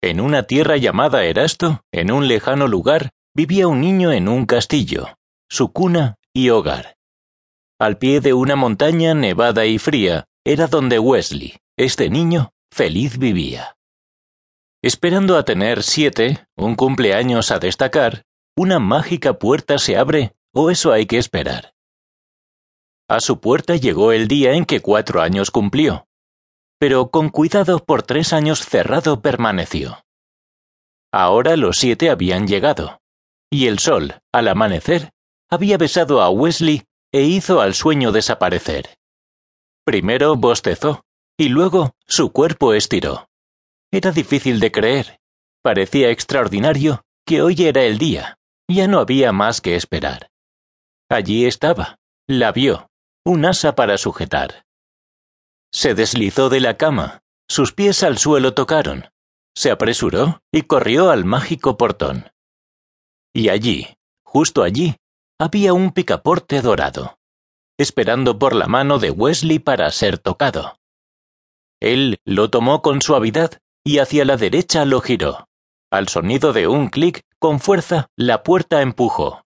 En una tierra llamada Erasto, en un lejano lugar, vivía un niño en un castillo, su cuna y hogar. Al pie de una montaña nevada y fría era donde Wesley, este niño, feliz vivía. Esperando a tener siete, un cumpleaños a destacar, una mágica puerta se abre, o eso hay que esperar. A su puerta llegó el día en que cuatro años cumplió pero con cuidado por tres años cerrado permaneció. Ahora los siete habían llegado, y el sol, al amanecer, había besado a Wesley e hizo al sueño desaparecer. Primero bostezó, y luego su cuerpo estiró. Era difícil de creer. Parecía extraordinario que hoy era el día. Ya no había más que esperar. Allí estaba. La vio. Un asa para sujetar. Se deslizó de la cama, sus pies al suelo tocaron, se apresuró y corrió al mágico portón. Y allí, justo allí, había un picaporte dorado, esperando por la mano de Wesley para ser tocado. Él lo tomó con suavidad y hacia la derecha lo giró. Al sonido de un clic, con fuerza, la puerta empujó.